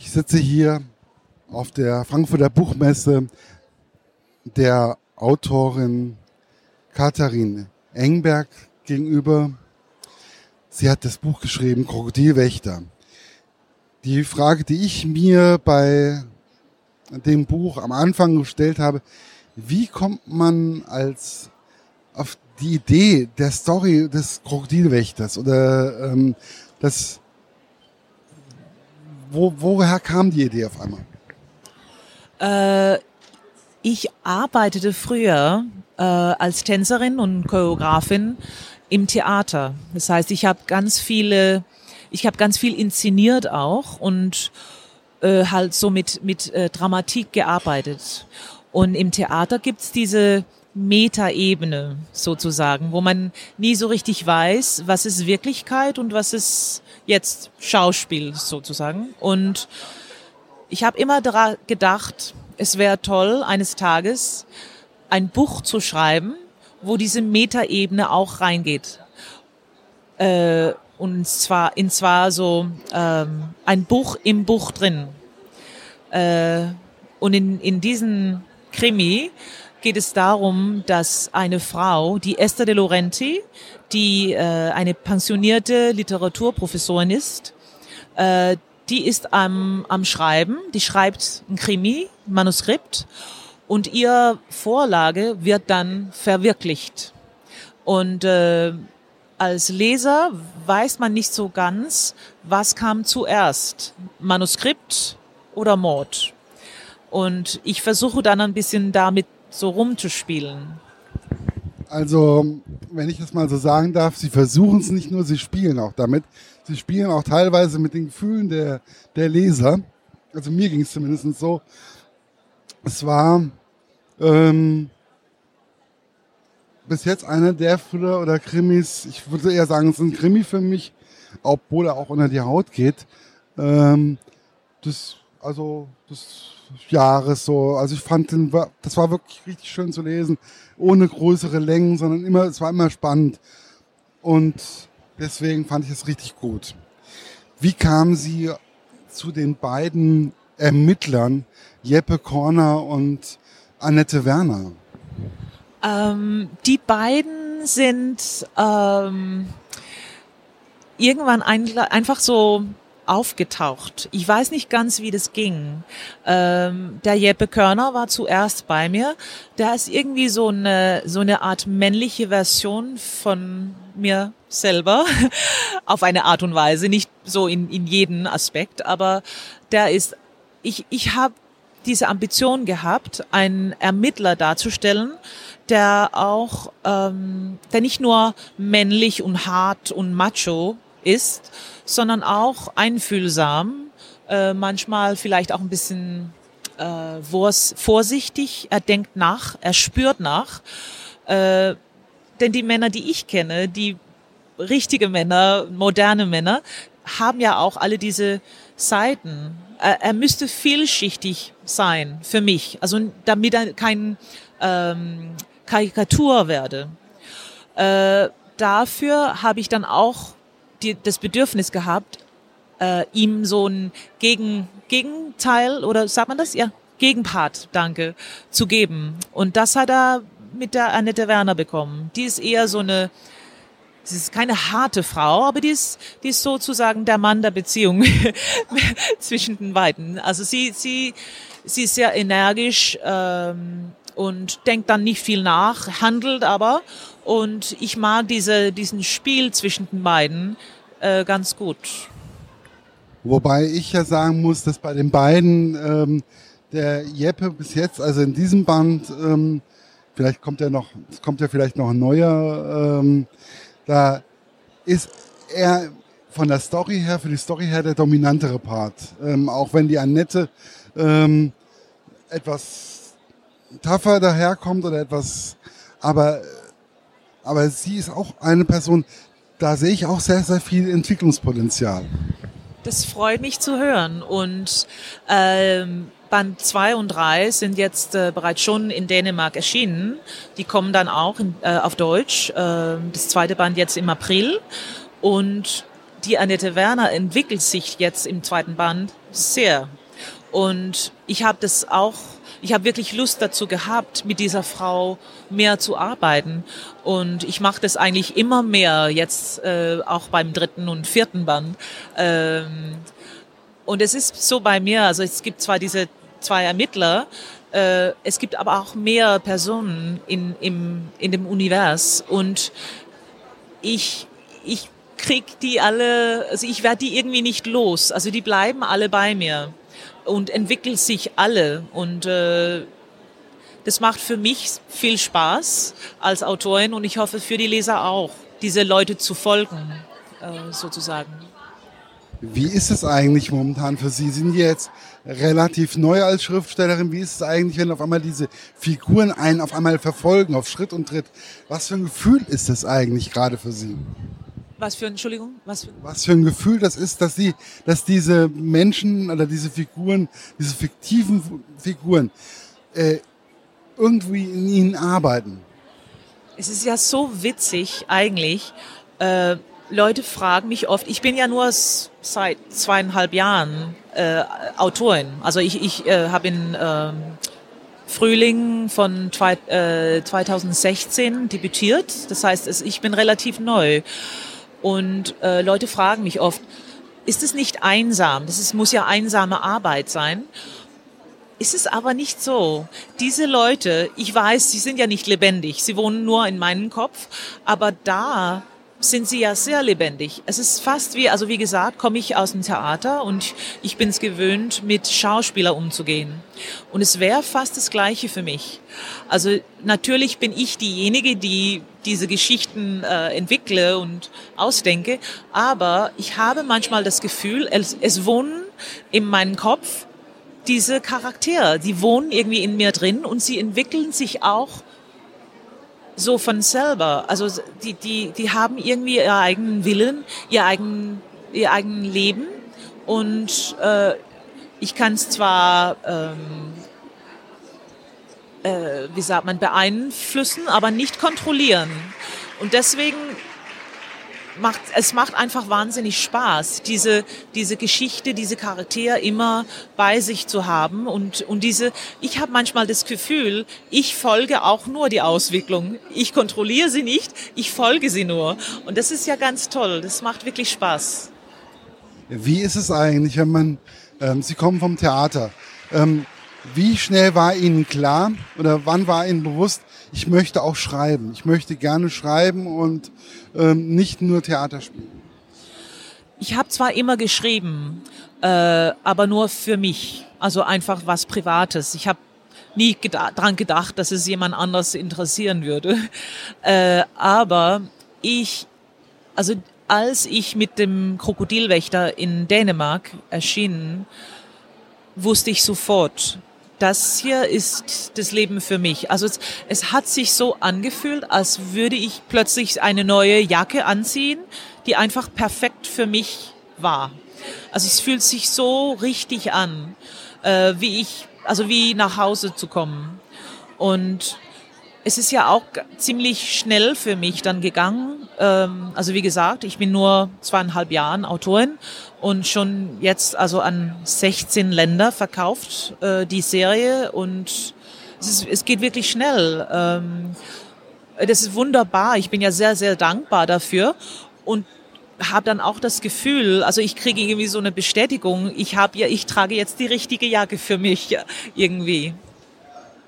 Ich sitze hier auf der Frankfurter Buchmesse der Autorin Katharin Engberg gegenüber. Sie hat das Buch geschrieben, Krokodilwächter. Die Frage, die ich mir bei dem Buch am Anfang gestellt habe, wie kommt man als auf die Idee der Story des Krokodilwächters oder ähm, das wo, woher kam die Idee auf einmal? Äh, ich arbeitete früher äh, als Tänzerin und Choreografin im Theater. Das heißt, ich habe ganz viele, ich habe ganz viel inszeniert auch und äh, halt so mit mit äh, Dramatik gearbeitet. Und im Theater gibt's diese Metaebene sozusagen, wo man nie so richtig weiß, was ist Wirklichkeit und was ist jetzt Schauspiel sozusagen. Und ich habe immer gedacht, es wäre toll, eines Tages ein Buch zu schreiben, wo diese Metaebene auch reingeht. Äh, und zwar in zwar so ähm, ein Buch im Buch drin. Äh, und in, in diesen Krimi geht es darum, dass eine Frau, die Esther de Laurenti, die äh, eine pensionierte Literaturprofessorin ist, äh, die ist am, am Schreiben, die schreibt ein Krimi, ein Manuskript und ihr Vorlage wird dann verwirklicht. Und äh, als Leser weiß man nicht so ganz, was kam zuerst, Manuskript oder Mord. Und ich versuche dann ein bisschen damit so rumzuspielen. Also, wenn ich das mal so sagen darf, sie versuchen es nicht nur, sie spielen auch damit. Sie spielen auch teilweise mit den Gefühlen der, der Leser. Also mir ging es zumindest so. Es war ähm, bis jetzt einer der Thriller oder Krimis, ich würde eher sagen, es ist ein Krimi für mich, obwohl er auch unter die Haut geht. Ähm, das, also, das Jahres so. Also ich fand den, das war wirklich richtig schön zu lesen, ohne größere Längen, sondern immer, es war immer spannend. Und deswegen fand ich es richtig gut. Wie kamen Sie zu den beiden Ermittlern, Jeppe Korner und Annette Werner? Ähm, die beiden sind ähm, irgendwann ein, einfach so aufgetaucht. Ich weiß nicht ganz, wie das ging. Ähm, der Jeppe Körner war zuerst bei mir. Der ist irgendwie so eine, so eine Art männliche Version von mir selber. Auf eine Art und Weise. Nicht so in, in jedem Aspekt, aber der ist, ich, ich habe diese Ambition gehabt, einen Ermittler darzustellen, der auch, ähm, der nicht nur männlich und hart und macho ist, sondern auch einfühlsam, äh, manchmal vielleicht auch ein bisschen äh, vorsichtig. Er denkt nach, er spürt nach. Äh, denn die Männer, die ich kenne, die richtige Männer, moderne Männer, haben ja auch alle diese Seiten. Er, er müsste vielschichtig sein für mich, also damit er kein ähm, Karikatur werde. Äh, dafür habe ich dann auch die, das Bedürfnis gehabt, äh, ihm so ein Gegen, Gegenteil oder sagt man das? Ja, Gegenpart, danke, zu geben. Und das hat er mit der Annette Werner bekommen. Die ist eher so eine, sie ist keine harte Frau, aber die ist, die ist sozusagen der Mann der Beziehung zwischen den beiden. Also sie, sie, sie ist sehr energisch ähm, und denkt dann nicht viel nach, handelt aber und ich mag diese, diesen Spiel zwischen den beiden äh, ganz gut. Wobei ich ja sagen muss, dass bei den beiden ähm, der Jeppe bis jetzt, also in diesem Band, ähm, vielleicht kommt ja noch, kommt ja vielleicht noch ein neuer, ähm, da ist er von der Story her, für die Story her der dominantere Part. Ähm, auch wenn die Annette ähm, etwas tougher daherkommt oder etwas, aber aber sie ist auch eine Person, da sehe ich auch sehr, sehr viel Entwicklungspotenzial. Das freut mich zu hören. Und ähm, Band 2 und 3 sind jetzt äh, bereits schon in Dänemark erschienen. Die kommen dann auch in, äh, auf Deutsch. Äh, das zweite Band jetzt im April. Und die Annette Werner entwickelt sich jetzt im zweiten Band sehr. Und ich habe das auch, ich habe wirklich Lust dazu gehabt, mit dieser Frau mehr zu arbeiten. Und ich mache das eigentlich immer mehr, jetzt äh, auch beim dritten und vierten Band. Ähm, und es ist so bei mir, also es gibt zwar diese zwei Ermittler, äh, es gibt aber auch mehr Personen in, im, in dem Univers. Und ich, ich krieg die alle, also ich werde die irgendwie nicht los. Also die bleiben alle bei mir und entwickeln sich alle. Und äh, das macht für mich viel Spaß als Autorin und ich hoffe für die Leser auch, diese Leute zu folgen, äh, sozusagen. Wie ist es eigentlich momentan für Sie? Sie sind jetzt relativ neu als Schriftstellerin. Wie ist es eigentlich, wenn auf einmal diese Figuren einen auf einmal verfolgen, auf Schritt und Tritt? Was für ein Gefühl ist das eigentlich gerade für Sie? Was für, Entschuldigung? Was für, was für ein Gefühl das ist, dass sie, dass diese Menschen oder diese Figuren, diese fiktiven Figuren, äh, irgendwie in ihnen arbeiten. Es ist ja so witzig eigentlich. Äh, Leute fragen mich oft, ich bin ja nur seit zweieinhalb Jahren äh, Autorin. Also ich, ich äh, habe in äh, Frühling von zwei, äh, 2016 debütiert. Das heißt, es, ich bin relativ neu. Und äh, Leute fragen mich oft, ist es nicht einsam? Das ist, muss ja einsame Arbeit sein. Ist es aber nicht so. Diese Leute, ich weiß, sie sind ja nicht lebendig, sie wohnen nur in meinem Kopf, aber da sind sie ja sehr lebendig. Es ist fast wie, also wie gesagt, komme ich aus dem Theater und ich bin es gewöhnt, mit Schauspielern umzugehen. Und es wäre fast das Gleiche für mich. Also natürlich bin ich diejenige, die diese Geschichten äh, entwickle und ausdenke, aber ich habe manchmal das Gefühl, es, es wohnen in meinem Kopf diese Charaktere, die wohnen irgendwie in mir drin und sie entwickeln sich auch so von selber. Also die, die, die haben irgendwie ihren eigenen Willen, ihr eigen, ihr eigen Leben und äh, ich kann es zwar, ähm, äh, wie sagt man, beeinflussen, aber nicht kontrollieren. Und deswegen macht, es macht einfach wahnsinnig Spaß, diese, diese Geschichte, diese Charaktere immer bei sich zu haben. Und, und diese, ich habe manchmal das Gefühl, ich folge auch nur die Auswicklung. Ich kontrolliere sie nicht, ich folge sie nur. Und das ist ja ganz toll. Das macht wirklich Spaß. Wie ist es eigentlich, wenn man, ähm, Sie kommen vom Theater, ähm, wie schnell war Ihnen klar oder wann war Ihnen bewusst, ich möchte auch schreiben. Ich möchte gerne schreiben und ähm, nicht nur Theater spielen. Ich habe zwar immer geschrieben, äh, aber nur für mich. Also einfach was Privates. Ich habe nie geda dran gedacht, dass es jemand anders interessieren würde. Äh, aber ich, also als ich mit dem Krokodilwächter in Dänemark erschien, wusste ich sofort, das hier ist das Leben für mich. Also es, es, hat sich so angefühlt, als würde ich plötzlich eine neue Jacke anziehen, die einfach perfekt für mich war. Also es fühlt sich so richtig an, äh, wie ich, also wie nach Hause zu kommen. Und es ist ja auch ziemlich schnell für mich dann gegangen. Ähm, also wie gesagt, ich bin nur zweieinhalb Jahren Autorin und schon jetzt also an 16 Länder verkauft äh, die Serie und es, ist, es geht wirklich schnell. Ähm, das ist wunderbar. Ich bin ja sehr, sehr dankbar dafür und habe dann auch das Gefühl, also ich kriege irgendwie so eine Bestätigung, ich habe ja, ich trage jetzt die richtige Jacke für mich irgendwie.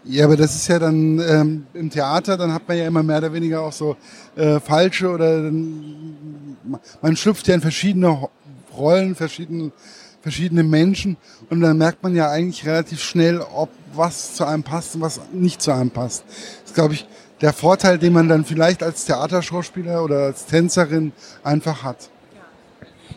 Ja, aber das ist ja dann ähm, im Theater, dann hat man ja immer mehr oder weniger auch so äh, falsche oder man schlüpft ja in verschiedene Rollen, verschiedene, verschiedene Menschen und dann merkt man ja eigentlich relativ schnell, ob was zu einem passt und was nicht zu einem passt. Das ist, glaube ich, der Vorteil, den man dann vielleicht als Theaterschauspieler oder als Tänzerin einfach hat.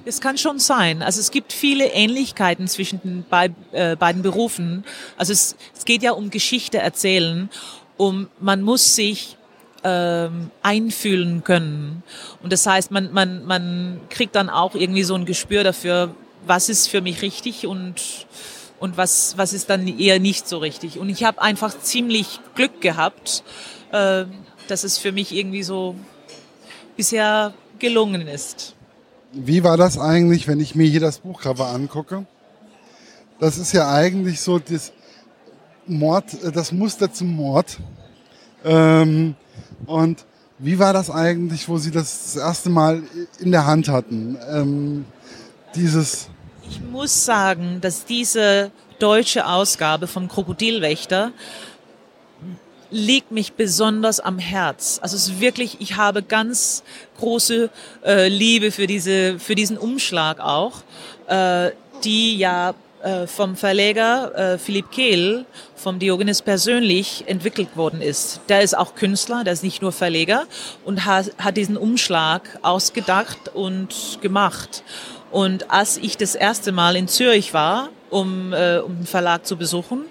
Es kann schon sein. Also es gibt viele Ähnlichkeiten zwischen den äh, beiden Berufen. Also es, es geht ja um Geschichte erzählen. Um, man muss sich ähm, einfühlen können. Und das heißt, man, man, man kriegt dann auch irgendwie so ein Gespür dafür, was ist für mich richtig und, und was, was ist dann eher nicht so richtig. Und ich habe einfach ziemlich Glück gehabt, äh, dass es für mich irgendwie so bisher gelungen ist. wie war das eigentlich, wenn ich mir hier das Buchcover angucke? Das ist ja eigentlich so das Mord, äh, das Muster zum Mord. Ähm, und wie war das eigentlich, wo Sie das, das erste Mal in der Hand hatten? Ähm, dieses. Ich muss sagen, dass diese deutsche Ausgabe von Krokodilwächter liegt mich besonders am Herz. Also es ist wirklich, ich habe ganz große äh, Liebe für diese, für diesen Umschlag auch, äh, die ja vom Verleger äh, Philipp Kehl, vom Diogenes persönlich entwickelt worden ist. Der ist auch Künstler, der ist nicht nur Verleger und hat diesen Umschlag ausgedacht und gemacht. Und als ich das erste Mal in Zürich war, um, äh, um den Verlag zu besuchen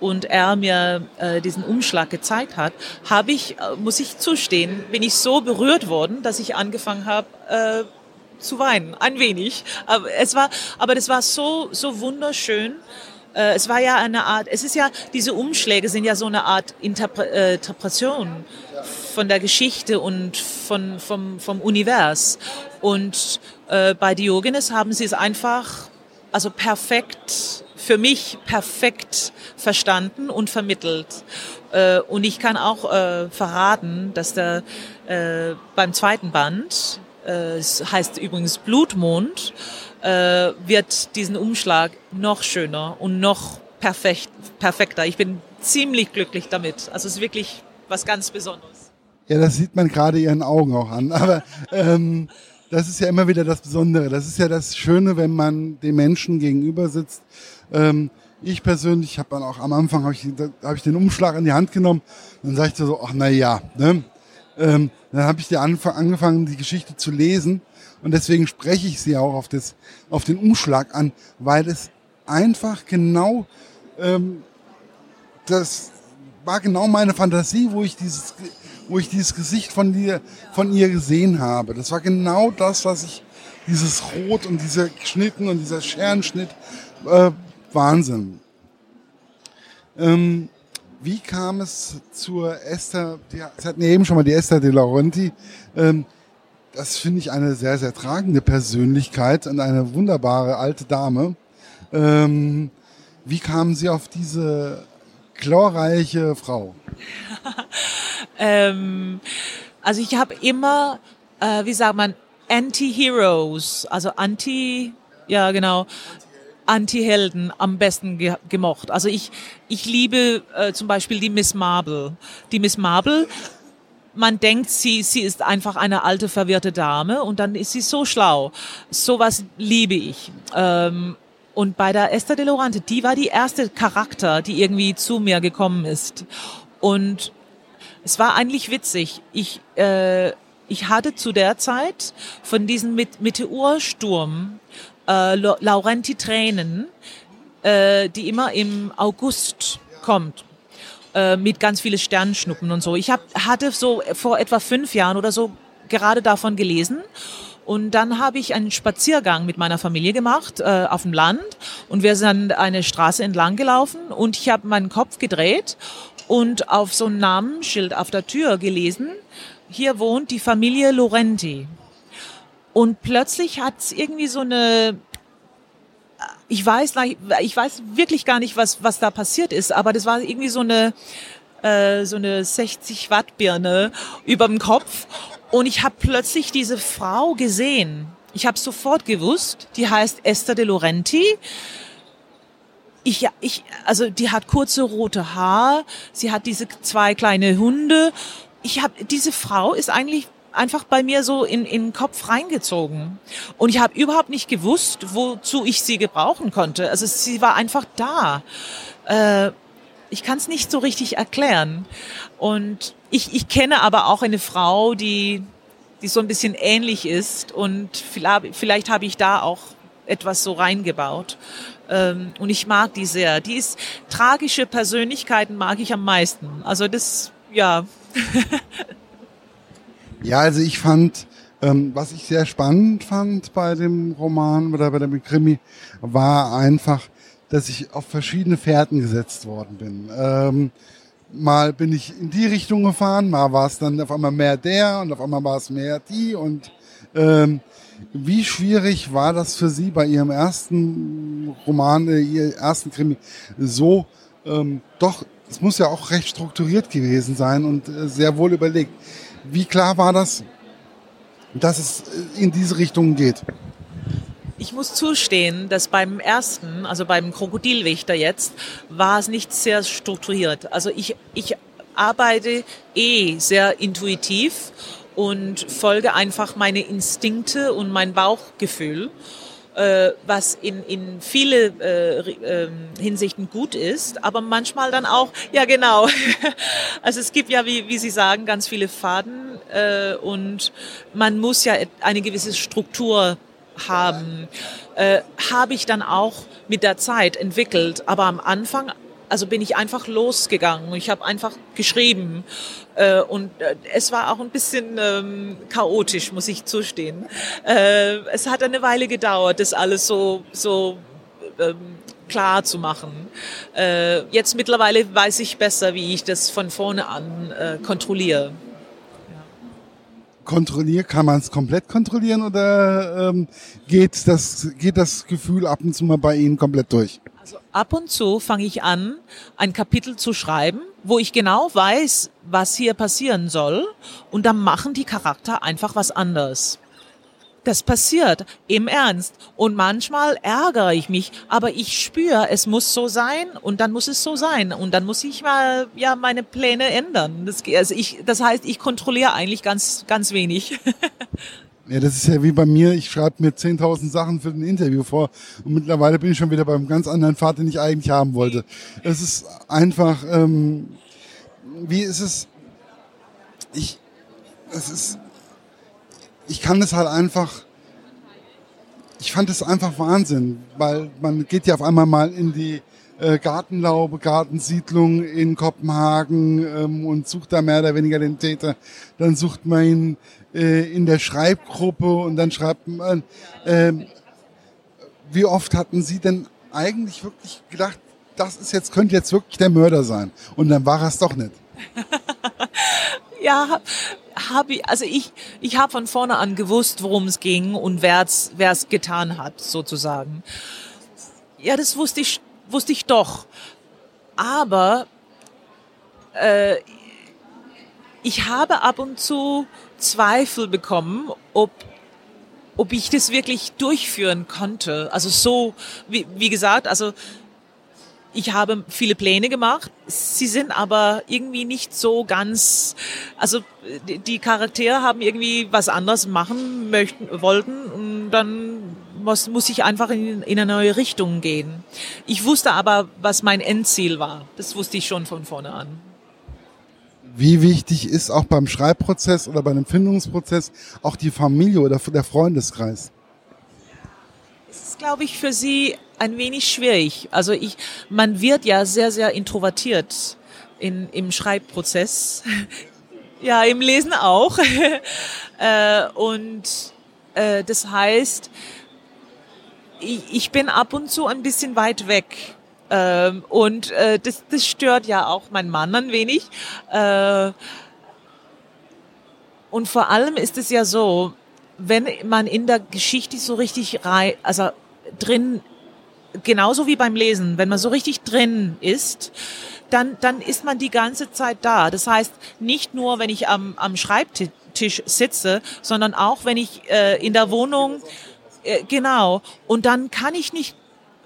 und er mir äh, diesen Umschlag gezeigt hat, habe ich, äh, muss ich zustehen, bin ich so berührt worden, dass ich angefangen habe, äh, zu weinen, ein wenig. Aber es war, aber das war so, so wunderschön. Äh, es war ja eine Art, es ist ja, diese Umschläge sind ja so eine Art äh, Interpretation von der Geschichte und von, vom, vom Univers. Und äh, bei Diogenes haben sie es einfach, also perfekt, für mich perfekt verstanden und vermittelt. Und ich kann auch verraten, dass der beim zweiten Band es heißt übrigens Blutmond, äh, wird diesen Umschlag noch schöner und noch perfekt, perfekter. Ich bin ziemlich glücklich damit. Also es ist wirklich was ganz Besonderes. Ja, das sieht man gerade Ihren Augen auch an. Aber ähm, das ist ja immer wieder das Besondere. Das ist ja das Schöne, wenn man dem Menschen gegenüber sitzt. Ähm, ich persönlich habe dann auch am Anfang habe ich, hab ich den Umschlag in die Hand genommen dann sagte ich so, ach na ja, ne? Ähm, dann habe ich dir angefangen, die Geschichte zu lesen und deswegen spreche ich sie auch auf, das, auf den Umschlag an, weil es einfach genau, ähm, das war genau meine Fantasie, wo ich dieses, wo ich dieses Gesicht von dir, von ihr gesehen habe. Das war genau das, was ich, dieses Rot und dieser Schnitten und dieser Scherenschnitt, äh, Wahnsinn. Ähm, wie kam es zur Esther, die, Sie hatten ja eben schon mal die Esther de Laurenti, ähm, das finde ich eine sehr, sehr tragende Persönlichkeit und eine wunderbare alte Dame. Ähm, wie kamen Sie auf diese glorreiche Frau? ähm, also ich habe immer, äh, wie sagt man, Anti-Heroes, also Anti, ja genau, Anti-Helden am besten ge gemocht. Also ich, ich liebe äh, zum Beispiel die Miss Marble. Die Miss Marble, man denkt, sie, sie ist einfach eine alte, verwirrte Dame und dann ist sie so schlau. Sowas liebe ich. Ähm, und bei der Esther de Lorante, die war die erste Charakter, die irgendwie zu mir gekommen ist. Und es war eigentlich witzig. Ich, äh, ich hatte zu der Zeit von diesem Meteorsturm äh, Laurenti Tränen, äh, die immer im August kommt äh, mit ganz viele Sternschnuppen und so. Ich hab, hatte so vor etwa fünf Jahren oder so gerade davon gelesen. Und dann habe ich einen Spaziergang mit meiner Familie gemacht äh, auf dem Land und wir sind eine Straße entlang gelaufen und ich habe meinen Kopf gedreht und auf so ein Namensschild auf der Tür gelesen, hier wohnt die Familie Lorenti. Und plötzlich hat es irgendwie so eine, ich weiß, ich weiß wirklich gar nicht, was, was da passiert ist, aber das war irgendwie so eine, äh, so eine 60 Watt Birne über dem Kopf. Und ich habe plötzlich diese Frau gesehen. Ich habe sofort gewusst, die heißt Esther de Laurenti. Ich, ich, also die hat kurze rote Haar, sie hat diese zwei kleine Hunde. Ich habe diese Frau ist eigentlich einfach bei mir so in, in den Kopf reingezogen. Und ich habe überhaupt nicht gewusst, wozu ich sie gebrauchen konnte. Also sie war einfach da. Äh, ich kann es nicht so richtig erklären. Und ich, ich kenne aber auch eine Frau, die, die so ein bisschen ähnlich ist. Und vielleicht, vielleicht habe ich da auch etwas so reingebaut. Ähm, und ich mag die sehr. Die ist tragische Persönlichkeiten mag ich am meisten. Also das, ja. Ja, also ich fand, ähm, was ich sehr spannend fand bei dem Roman oder bei dem Krimi, war einfach, dass ich auf verschiedene Fährten gesetzt worden bin. Ähm, mal bin ich in die Richtung gefahren, mal war es dann auf einmal mehr der und auf einmal war es mehr die und ähm, Wie schwierig war das für Sie bei Ihrem ersten Roman, äh, Ihrem ersten Krimi, so ähm, doch, es muss ja auch recht strukturiert gewesen sein und äh, sehr wohl überlegt. Wie klar war das, dass es äh, in diese Richtung geht? Ich muss zustehen, dass beim ersten, also beim Krokodilwächter jetzt, war es nicht sehr strukturiert. Also ich, ich arbeite eh sehr intuitiv und folge einfach meine Instinkte und mein Bauchgefühl, was in, in viele äh, äh, Hinsichten gut ist, aber manchmal dann auch, ja genau, also es gibt ja, wie, wie Sie sagen, ganz viele Faden äh, und man muss ja eine gewisse Struktur haben, äh, habe ich dann auch mit der Zeit entwickelt. Aber am Anfang, also bin ich einfach losgegangen. Ich habe einfach geschrieben äh, und äh, es war auch ein bisschen ähm, chaotisch, muss ich zustehen. Äh, es hat eine Weile gedauert, das alles so so ähm, klar zu machen. Äh, jetzt mittlerweile weiß ich besser, wie ich das von vorne an äh, kontrolliere kontrollieren? Kann man es komplett kontrollieren oder ähm, geht, das, geht das Gefühl ab und zu mal bei Ihnen komplett durch? Also ab und zu fange ich an, ein Kapitel zu schreiben, wo ich genau weiß, was hier passieren soll und dann machen die Charakter einfach was anderes. Das passiert im Ernst. Und manchmal ärgere ich mich, aber ich spüre, es muss so sein und dann muss es so sein. Und dann muss ich mal ja meine Pläne ändern. Das, also ich, das heißt, ich kontrolliere eigentlich ganz, ganz wenig. Ja, das ist ja wie bei mir. Ich schreibe mir 10.000 Sachen für ein Interview vor und mittlerweile bin ich schon wieder beim ganz anderen Pfad, den ich eigentlich haben wollte. Es ist einfach, ähm, wie ist es? Ich, es ist ich kann es halt einfach, ich fand es einfach Wahnsinn, weil man geht ja auf einmal mal in die äh, Gartenlaube, Gartensiedlung in Kopenhagen ähm, und sucht da mehr oder weniger den Täter. Dann sucht man ihn äh, in der Schreibgruppe und dann schreibt man, äh, wie oft hatten Sie denn eigentlich wirklich gedacht, das ist jetzt, könnte jetzt wirklich der Mörder sein. Und dann war es doch nicht. ja, habe ich, also ich, ich habe von vorne an gewusst, worum es ging und wer es getan hat, sozusagen. Ja, das wusste ich, wusste ich doch. Aber äh, ich habe ab und zu Zweifel bekommen, ob ob ich das wirklich durchführen konnte. Also so, wie, wie gesagt, also ich habe viele Pläne gemacht. Sie sind aber irgendwie nicht so ganz, also die Charaktere haben irgendwie was anderes machen möchten, wollten und dann muss, muss ich einfach in, in eine neue Richtung gehen. Ich wusste aber, was mein Endziel war. Das wusste ich schon von vorne an. Wie wichtig ist auch beim Schreibprozess oder bei einem Findungsprozess auch die Familie oder der Freundeskreis? Es ist, glaube ich, für Sie ein wenig schwierig. Also ich, man wird ja sehr, sehr introvertiert in, im Schreibprozess. ja, im Lesen auch. äh, und äh, das heißt, ich, ich bin ab und zu ein bisschen weit weg. Ähm, und äh, das, das stört ja auch meinen Mann ein wenig. Äh, und vor allem ist es ja so, wenn man in der Geschichte so richtig rein, also drin genauso wie beim Lesen, wenn man so richtig drin ist, dann, dann ist man die ganze Zeit da. Das heißt, nicht nur, wenn ich am, am Schreibtisch sitze, sondern auch, wenn ich äh, in der Wohnung, äh, genau, und dann kann ich nicht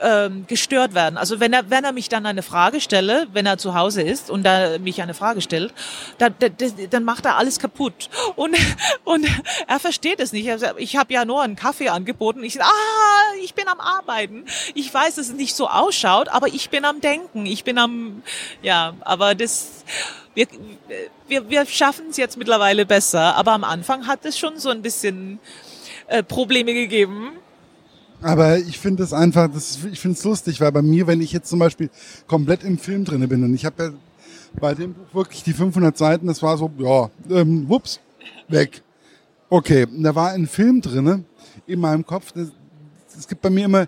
ähm, gestört werden. Also wenn er, wenn er mich dann eine Frage stelle, wenn er zu Hause ist und da mich eine Frage stellt, dann, dann, dann macht er alles kaputt. Und, und er versteht es nicht. Ich habe ja nur einen Kaffee angeboten. Ich ah, ich bin am Arbeiten. Ich weiß, dass es nicht so ausschaut, aber ich bin am Denken. Ich bin am, ja, aber das, wir, wir, wir schaffen es jetzt mittlerweile besser. Aber am Anfang hat es schon so ein bisschen äh, Probleme gegeben aber ich finde es einfach, das, ich finde es lustig, weil bei mir, wenn ich jetzt zum Beispiel komplett im Film drinne bin und ich habe ja bei dem Buch wirklich die 500 Seiten, das war so, ja, ähm, wups, weg. Okay, da war ein Film drinne in meinem Kopf. Es gibt bei mir immer,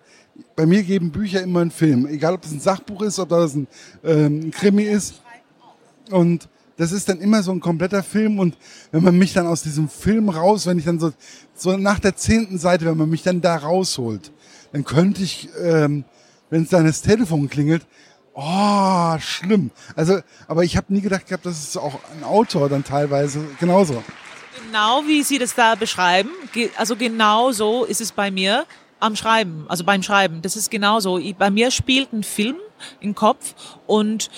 bei mir geben Bücher immer einen Film, egal ob es ein Sachbuch ist, ob das ein ähm, Krimi ist. Und das ist dann immer so ein kompletter Film und wenn man mich dann aus diesem Film raus, wenn ich dann so, so nach der zehnten Seite, wenn man mich dann da rausholt, dann könnte ich, ähm, wenn es dann das Telefon klingelt, oh, schlimm. Also, aber ich habe nie gedacht gehabt, dass es auch ein Autor dann teilweise genauso. Genau wie Sie das da beschreiben, also genau so ist es bei mir am Schreiben, also beim Schreiben. Das ist genauso. Bei mir spielt ein Film im Kopf und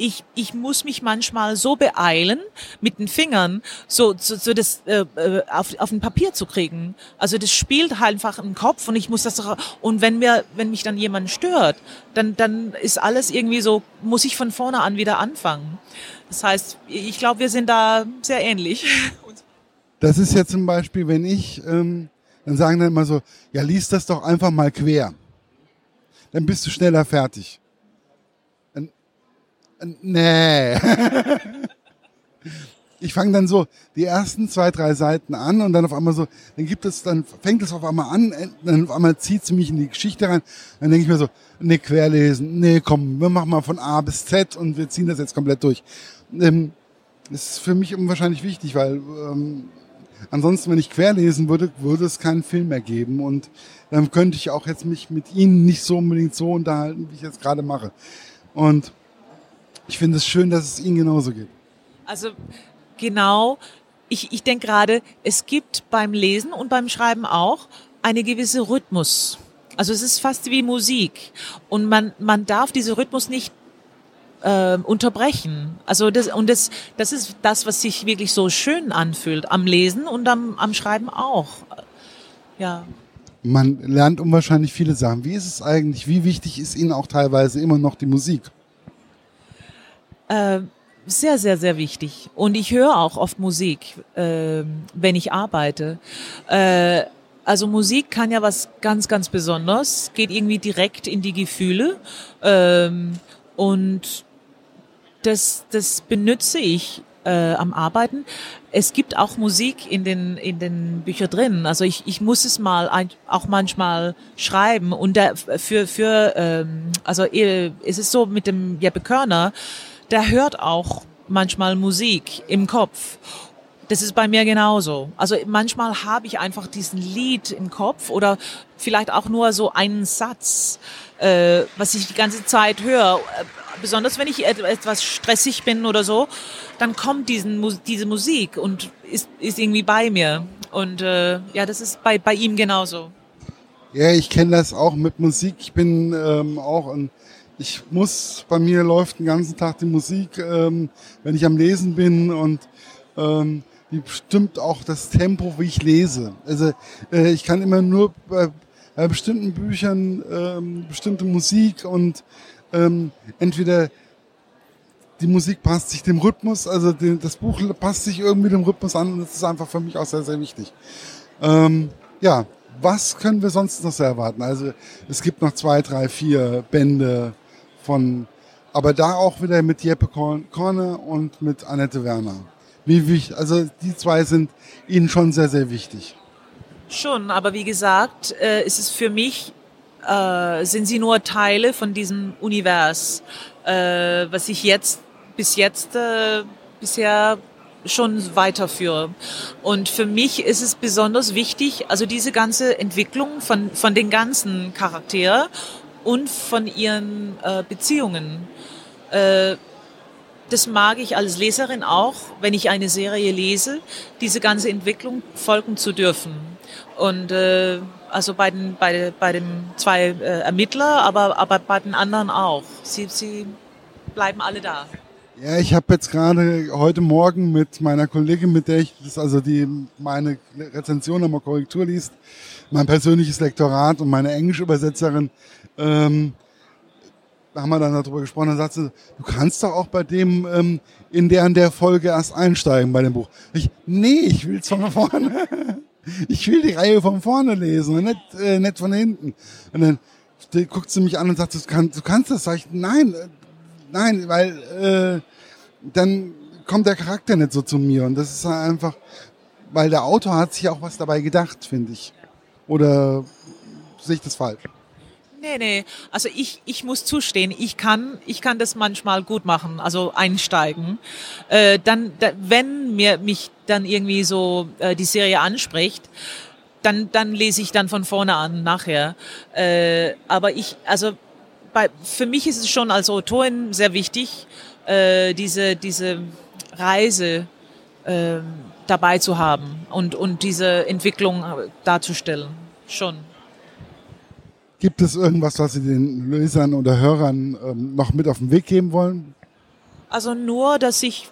ich, ich muss mich manchmal so beeilen, mit den Fingern so, so, so das äh, äh auf, auf ein Papier zu kriegen. Also das spielt halt einfach im Kopf und ich muss das und wenn mir wenn mich dann jemand stört, dann dann ist alles irgendwie so muss ich von vorne an wieder anfangen. Das heißt, ich glaube, wir sind da sehr ähnlich. Das ist ja zum Beispiel, wenn ich ähm, dann sagen dann immer so, ja, lies das doch einfach mal quer. Dann bist du schneller fertig. Nee. ich fange dann so die ersten zwei, drei Seiten an und dann auf einmal so, dann gibt es, dann fängt es auf einmal an, dann auf einmal zieht es mich in die Geschichte rein. Dann denke ich mir so, nee, querlesen, nee, komm, wir machen mal von A bis Z und wir ziehen das jetzt komplett durch. Ähm, das ist für mich unwahrscheinlich wichtig, weil ähm, ansonsten, wenn ich querlesen würde, würde es keinen Film mehr geben und dann könnte ich auch jetzt mich mit Ihnen nicht so unbedingt so unterhalten, wie ich jetzt gerade mache. Und ich finde es schön, dass es Ihnen genauso geht. Also genau, ich, ich denke gerade, es gibt beim Lesen und beim Schreiben auch eine gewisse Rhythmus. Also es ist fast wie Musik und man, man darf diesen Rhythmus nicht äh, unterbrechen. Also das und das das ist das, was sich wirklich so schön anfühlt am Lesen und am, am Schreiben auch. Ja. Man lernt unwahrscheinlich viele Sachen. Wie ist es eigentlich? Wie wichtig ist Ihnen auch teilweise immer noch die Musik? Äh, sehr, sehr, sehr wichtig. Und ich höre auch oft Musik, äh, wenn ich arbeite. Äh, also Musik kann ja was ganz, ganz Besonderes, geht irgendwie direkt in die Gefühle. Ähm, und das, das benütze ich äh, am Arbeiten. Es gibt auch Musik in den in den Büchern drin. Also ich, ich muss es mal ein, auch manchmal schreiben und der, für für ähm, also äh, es ist so mit dem Jeppe Körner der hört auch manchmal Musik im Kopf. Das ist bei mir genauso. Also manchmal habe ich einfach diesen Lied im Kopf oder vielleicht auch nur so einen Satz, äh, was ich die ganze Zeit höre. Besonders wenn ich etwas stressig bin oder so, dann kommt diesen, diese Musik und ist, ist irgendwie bei mir. Und äh, ja, das ist bei, bei ihm genauso. Ja, ich kenne das auch mit Musik. Ich bin ähm, auch ein ich muss, bei mir läuft den ganzen Tag die Musik, ähm, wenn ich am Lesen bin und ähm, die bestimmt auch das Tempo, wie ich lese. Also äh, ich kann immer nur bei, bei bestimmten Büchern ähm, bestimmte Musik und ähm, entweder die Musik passt sich dem Rhythmus, also die, das Buch passt sich irgendwie dem Rhythmus an und das ist einfach für mich auch sehr, sehr wichtig. Ähm, ja, was können wir sonst noch erwarten? Also es gibt noch zwei, drei, vier Bände von, aber da auch wieder mit Jeppe Korne und mit Annette Werner. Wie wichtig, also die zwei sind Ihnen schon sehr, sehr wichtig. Schon, aber wie gesagt, äh, ist es für mich, äh, sind sie nur Teile von diesem Univers, äh, was ich jetzt bis jetzt äh, bisher schon weiterführe. Und für mich ist es besonders wichtig, also diese ganze Entwicklung von, von den ganzen Charakteren und von ihren äh, Beziehungen. Äh, das mag ich als Leserin auch, wenn ich eine Serie lese, diese ganze Entwicklung folgen zu dürfen. Und äh, also bei den, bei, bei den zwei äh, Ermittler, aber, aber bei den anderen auch. Sie, sie bleiben alle da. Ja, ich habe jetzt gerade heute Morgen mit meiner Kollegin, mit der ich das, also die meine Rezension nochmal Korrektur liest, mein persönliches Lektorat und meine Englischübersetzerin ähm, da haben wir dann darüber gesprochen, dann sagt sie, du kannst doch auch bei dem ähm, in der an der Folge erst einsteigen bei dem Buch. Ich, nee, ich will's von vorne. ich will die Reihe von vorne lesen und nicht, äh, nicht von hinten. Und dann die, guckt sie mich an und sagt, du, kannst, du kannst das. Sag ich, nein, äh, nein, weil äh, dann kommt der Charakter nicht so zu mir. Und das ist einfach, weil der Autor hat sich auch was dabei gedacht, finde ich. Oder sehe ich das falsch? Nee, nee. Also ich, ich muss zustehen, ich kann, ich kann das manchmal gut machen, also einsteigen. Äh, dann, da, wenn mir mich dann irgendwie so äh, die Serie anspricht, dann, dann lese ich dann von vorne an nachher. Äh, aber ich, also bei, für mich ist es schon als Autorin sehr wichtig, äh, diese, diese Reise äh, dabei zu haben und, und diese Entwicklung äh, darzustellen. Schon. Gibt es irgendwas, was Sie den Lesern oder Hörern ähm, noch mit auf den Weg geben wollen? Also nur, dass ich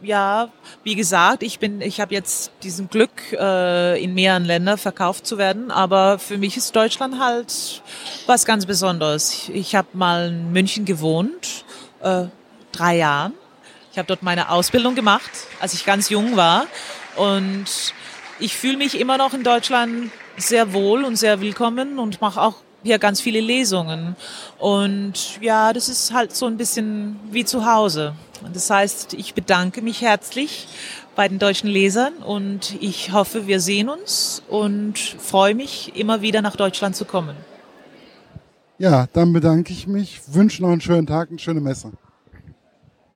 ja, wie gesagt, ich bin, ich habe jetzt diesen Glück, äh, in mehreren Ländern verkauft zu werden, aber für mich ist Deutschland halt was ganz Besonderes. Ich habe mal in München gewohnt, äh, drei Jahren. Ich habe dort meine Ausbildung gemacht, als ich ganz jung war und ich fühle mich immer noch in Deutschland sehr wohl und sehr willkommen und mache auch hier ganz viele Lesungen. Und ja, das ist halt so ein bisschen wie zu Hause. Das heißt, ich bedanke mich herzlich bei den deutschen Lesern und ich hoffe, wir sehen uns und freue mich, immer wieder nach Deutschland zu kommen. Ja, dann bedanke ich mich, wünsche noch einen schönen Tag, eine schöne Messe.